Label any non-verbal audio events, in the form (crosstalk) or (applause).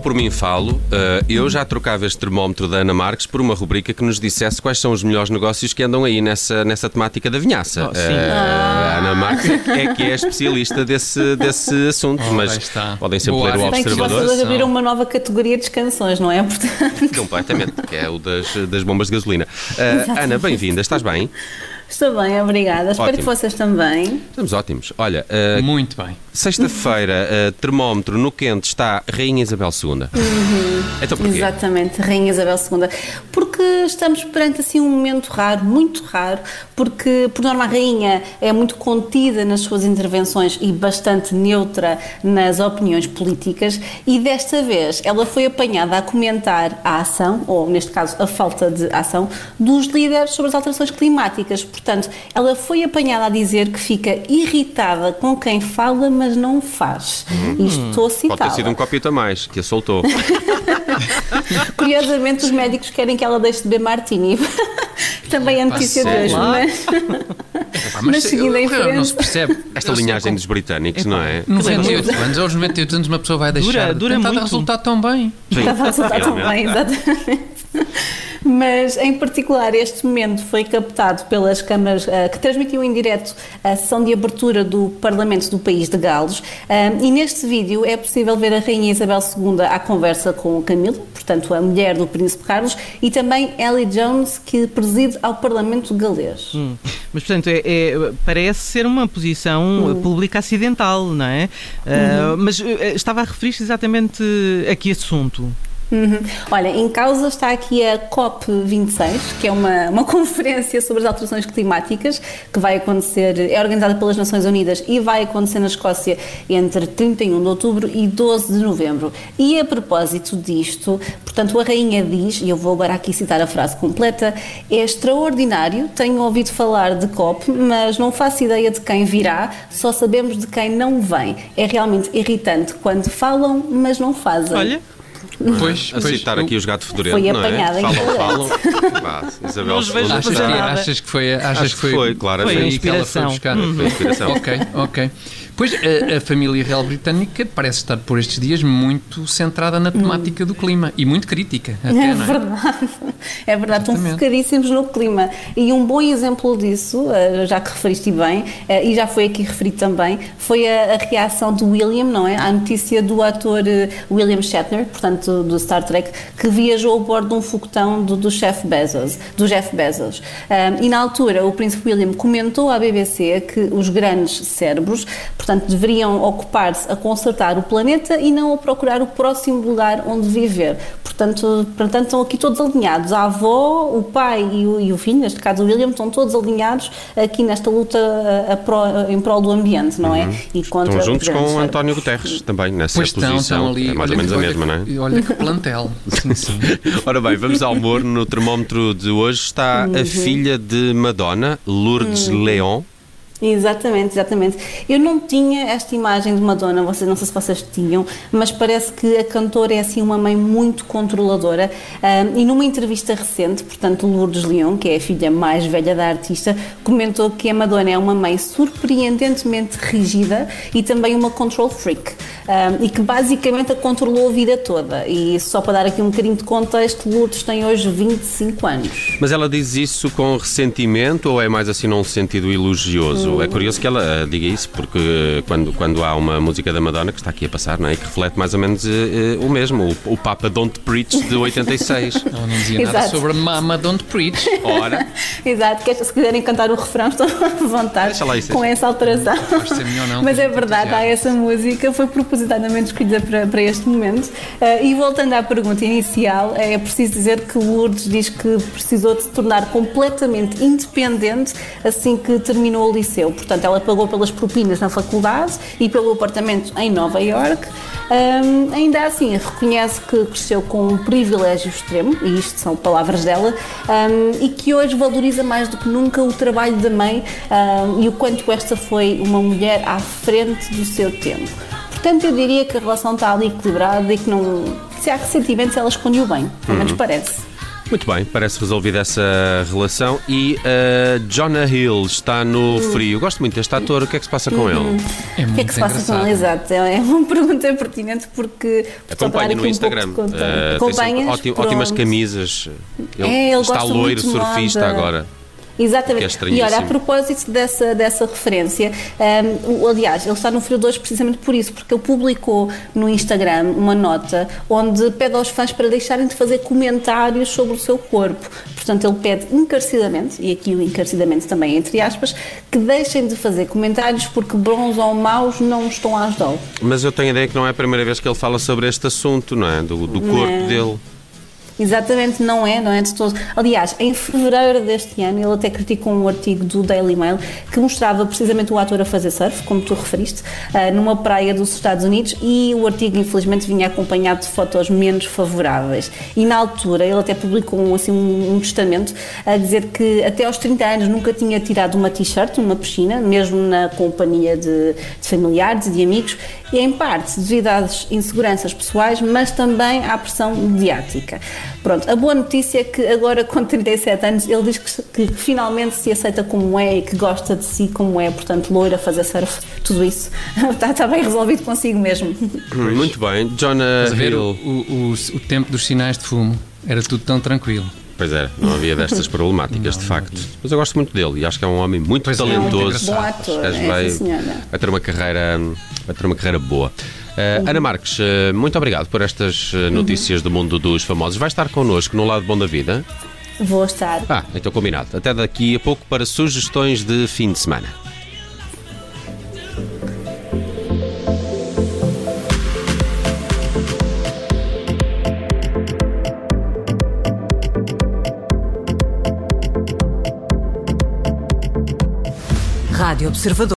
Por mim, falo. Uh, eu já trocava este termómetro da Ana Marques por uma rubrica que nos dissesse quais são os melhores negócios que andam aí nessa, nessa temática da vinhaça. Oh, sim. Uh, a Ana Marques é que é especialista desse, desse assunto, Oh, mas está. podem sempre Boa ler o. Bem que Observador. vocês abriram uma nova categoria de canções, não é? Portanto, Completamente, que é o das, das bombas de gasolina. Uh, Ana, bem-vinda, estás bem? Estou bem, obrigada. Espero Ótimo. que vocês também. Estamos ótimos. Olha, uh, Muito bem. sexta-feira, uh, termómetro no quente está Rainha Isabel II. Então porquê? Exatamente, Rainha Isabel II. Porque estamos perante assim um momento raro, muito raro, porque por norma a Rainha é muito contida nas suas intervenções e bastante neutra nas opiniões políticas e desta vez ela foi apanhada a comentar a ação, ou neste caso a falta de ação, dos líderes sobre as alterações climáticas. Portanto, ela foi apanhada a dizer que fica irritada com quem fala, mas não faz. Isto estou a Pode ter sido um copito a mais, que a soltou. (laughs) (laughs) Curiosamente, os médicos querem que ela deixe de beber martini. (laughs) Também é notícia de hoje, mas, (laughs) Epá, mas seguindo em eu- não se frente. percebe. Esta linhagem como- dos britânicos, não é? 98 anos, aos 98 anos uma pessoa vai deixar Dura- de dura muito. resultar tão bem. Estava a resultar tão bem, exatamente. Mas, em particular, este momento foi captado pelas câmaras ah, que transmitiam em direto a sessão de abertura do Parlamento do país de Gales. Ah, e neste vídeo é possível ver a Rainha Isabel II à conversa com o Camilo, portanto, a mulher do Príncipe Carlos, e também Ellie Jones, que preside ao Parlamento galês. Hum. Mas, portanto, é, é- parece ser uma posição Hum. pública acidental, não é? Uhum. mas eh, estava a referir-se exatamente a que assunto? Uhum. Olha, em causa está aqui a COP26, que é uma, uma (laughs) conferência sobre as alterações climáticas que vai acontecer, é organizada pelas Nações Unidas e vai acontecer na Escócia entre 31 de outubro e 12 de novembro. E a propósito disto, portanto, a Rainha diz, e eu vou agora aqui citar a frase completa: é extraordinário, tenho ouvido falar de COP, mas não faço ideia de quem virá, só sabemos de quem não vem. É realmente irritante quando falam, mas não fazem. Olha, Pois, A pois, citar eu- aqui os gato fedorento, Foi não é? apanhada em Falam, falam. Pá, Isabel Não os vejo Achas que, achas que foi, achas Acho que foi, foi, claramente. foi aí que ela foi Inspiração. buscar. Foi inspiração. ok, ok. Pois a, a família real britânica parece estar por estes dias muito centrada na temática do clima e muito crítica. (laughs) Até, É não é? verdade, é verdade, estão Exatamente. focadíssimos no clima. E um bom exemplo disso, eh, já que referiste bem, eh, e já foi aqui referido também, foi a, a reação do William, não é? À notícia do ator eh, William Shatner, portanto do Star Trek, que viajou a bordo de um foguetão do, do Jeff Bezos. Do Jeff Bezos. E na altura o príncipe William comentou à BBC que os grandes cérebros, portanto, deveriam ocupar-se a consertar o planeta e não a procurar o próximo lugar onde viver. Portanto, portanto estão aqui todos alinhados. A avó, o pai e o, e o filho, neste caso o William, estão todos alinhados aqui nesta luta a- a pró- em prol do ambiente, não é? E contra Uhum. Estão juntos com o. António Guterres também, nessa Pois estão, posição. estão ali. é mais ou menos que- a mesma, não olha é? que- Olha que plantel. Sim, sim. (laughs) Ora bem, vamos ao humor. No termómetro de hoje está Uhum. a filha de Madonna, Lourdes Leon. Exatamente, exatamente. Eu não tinha esta imagem de Madonna, vocês, não sei se vocês tinham, mas parece que a cantora é assim uma mãe muito controladora. Ahm, e numa entrevista recente, portanto, Lourdes Leon, que é a filha mais velha da artista, comentou que a Madonna é uma mãe surpreendentemente rígida e também uma control freak. Ahm, e que basicamente a controlou a vida toda. E só para dar aqui um bocadinho de contexto, Lourdes tem hoje 25 anos. Mas ela diz isso com ressentimento ou é mais assim num sentido elogioso? É curioso que ela eh, diga isso, porque eh, quando, quando há uma música da Madonna que está aqui a passar, não é? que reflete mais ou menos eh, o mesmo, o, o Papa Don't Preach de 86. (laughs) Ela não dizia nada Exato. sobre Mama Don't Preach. Ora, (laughs) Exato, que se quiserem cantar o refrão, (laughs) estão à vontade Deixa lá isso, com essa alteração. Não, Mas é verdade, há essa música, foi propositadamente escolhida para, para este momento. Ah, e voltando à pergunta inicial, é preciso dizer que Lourdes diz que precisou de se tornar completamente independente assim que terminou o liceu. Portanto, ela pagou pelas propinas na faculdade e pelo apartamento em Nova York. Um, ainda assim, reconhece que cresceu com um privilégio extremo, e isto são palavras dela, um, e que hoje valoriza mais do que nunca o trabalho da mãe um, e o quanto esta foi uma mulher à frente do seu tempo. Portanto, eu diria que a relação está ali equilibrada e que não. Se há ressentimentos, ela esconde-o bem, pelo menos parece. Muito bem, parece resolvida essa relação. E uh, Jonah Hill está no frio. Gosto muito deste ator. O que é que se passa com ele? É O que é que se passa engraçado. com ele? Exato, é uma (laughs) pergunta pertinente porque. Acompanha no Instagram. Uh, tem sempre Acompanhas? ótim- ótimas Pronto. camisas. Ele, É, ele está gosta loiro, surfista agora. Exatamente. Que é e olha, a propósito dessa, dessa referência, um, o- aliás, ele está no Frio 2 precisamente por isso, porque ele publicou no Instagram uma nota onde pede aos fãs para deixarem de fazer comentários sobre o seu corpo. Portanto, ele pede encarecidamente, e aqui o encarecidamente também entre aspas, que deixem de fazer comentários porque bons ou maus não estão a ajudá-lo. Mas eu tenho a ideia que não é a primeira vez que ele fala sobre este assunto, não é? Do, do corpo Não. dele. Exatamente, não é, não é de todo. Aliás, em fevereiro deste ano, ele até criticou um artigo do Daily Mail que mostrava precisamente o ator a fazer surf, como tu referiste, ah, numa praia dos Estados Unidos e o artigo, infelizmente, vinha acompanhado de fotos menos favoráveis. E na altura, ele até publicou um, assim, um, um testamento a dizer que até aos 30 anos nunca tinha tirado uma t-shirt numa piscina, mesmo na companhia de, de familiares e de amigos, e em parte devido às inseguranças pessoais, mas também à pressão mediática. Pronto, a boa notícia é que agora com 37 anos ele diz que, que finalmente se aceita como é e que gosta de si como é, portanto loira, fazer surf, tudo isso está, (laughs) está bem resolvido consigo mesmo. Muito bem. Jonah Estás a ver o, Hill. o, o- o tempo dos sinais de fumo. Era tudo tão tranquilo. Pois é, não havia destas problemáticas, de facto. Mas eu gosto muito dele e acho que é um homem muito Pois é, talentoso. muito Bom Acho que ator, é, vai ter uma carreira, vai ter uma carreira boa. Eh, Ana Marques, eh, muito obrigado por estas eh, notícias do mundo dos famosos. Vai estar connosco no lado bom da vida? Vou estar. Ah, então combinado. Até daqui a pouco para sugestões de fim de semana. Rádio Observador.